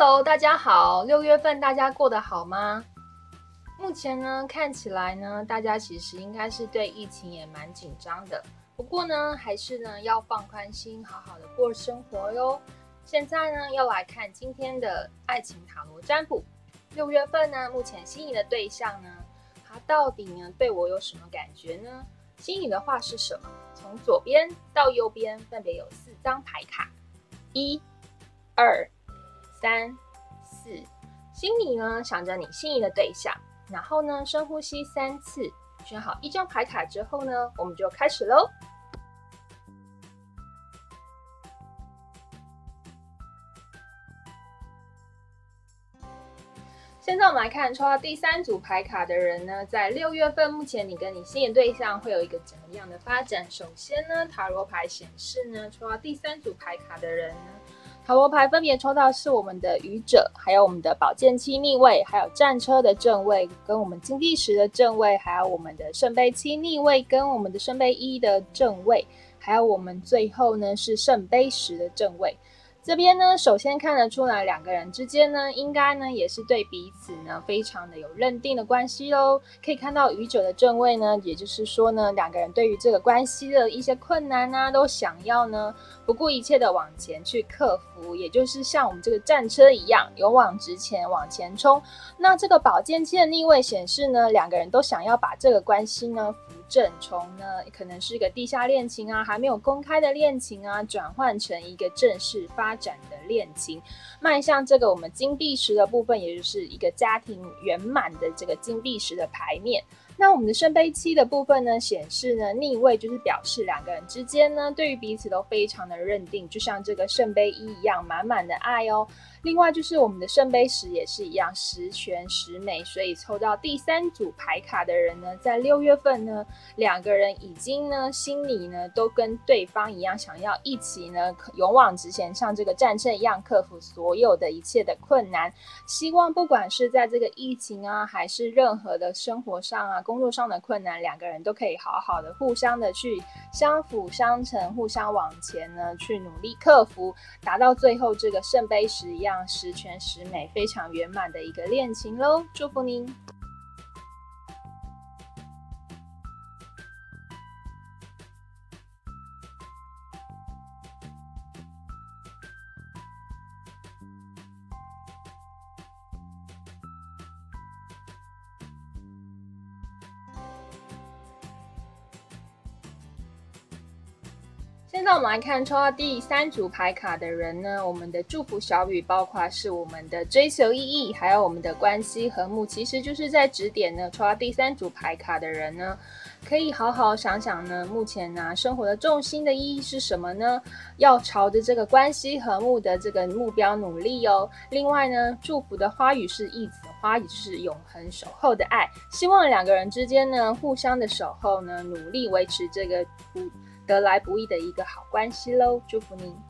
Hello，大家好，六月份大家过得好吗？目前呢，看起来呢，大家其实应该是对疫情也蛮紧张的。不过呢，还是呢要放宽心，好好的过生活哟。现在呢，要来看今天的爱情塔罗占卜。六月份呢，目前心仪的对象呢，他到底呢对我有什么感觉呢？心仪的话是什么？从左边到右边分别有四张牌卡，一、二、三、四。心里呢想着你心仪的对象。然后呢，深呼吸三次，选好一张牌卡之后呢，我们就开始喽。现在我们来看抽到第三组牌卡的人呢，在六月份目前你跟你心仪对象会有一个怎么样的发展？首先呢，塔罗牌显示呢，抽到第三组牌卡的人呢。塔罗牌分别抽到是我们的愚者，还有我们的宝剑七逆位，还有战车的正位，跟我们金币十的正位，还有我们的圣杯七逆位，跟我们的圣杯一的正位，还有我们最后呢是圣杯十的正位。这边呢，首先看得出来，两个人之间呢，应该呢也是对彼此呢非常的有认定的关系喽。可以看到愚者的正位呢，也就是说呢，两个人对于这个关系的一些困难啊，都想要呢不顾一切的往前去克服，也就是像我们这个战车一样，勇往直前往前冲。那这个宝剑七的逆位显示呢，两个人都想要把这个关系呢。正从呢，可能是一个地下恋情啊，还没有公开的恋情啊，转换成一个正式发展的恋情，迈向这个我们金币石的部分，也就是一个家庭圆满的这个金币石的牌面。那我们的圣杯七的部分呢，显示呢逆位，就是表示两个人之间呢，对于彼此都非常的认定，就像这个圣杯一一样，满满的爱哦。另外就是我们的圣杯十也是一样，十全十美，所以抽到第三组牌卡的人呢，在六月份呢，两个人已经呢心里呢都跟对方一样，想要一起呢勇往直前，像这个战胜一样，克服所有的一切的困难。希望不管是在这个疫情啊，还是任何的生活上啊。工作上的困难，两个人都可以好好的互相的去相辅相成，互相往前呢，去努力克服，达到最后这个圣杯十一样十全十美、非常圆满的一个恋情喽！祝福您。那我们来看抽到第三组牌卡的人呢，我们的祝福小语包括是我们的追求意义，还有我们的关系和睦，其实就是在指点呢。抽到第三组牌卡的人呢，可以好好想想呢，目前呢生活的重心的意义是什么呢？要朝着这个关系和睦的这个目标努力哦。另外呢，祝福的花语是一子花，也就是永恒守候的爱，希望两个人之间呢互相的守候呢，努力维持这个。得来不易的一个好关系喽，祝福您。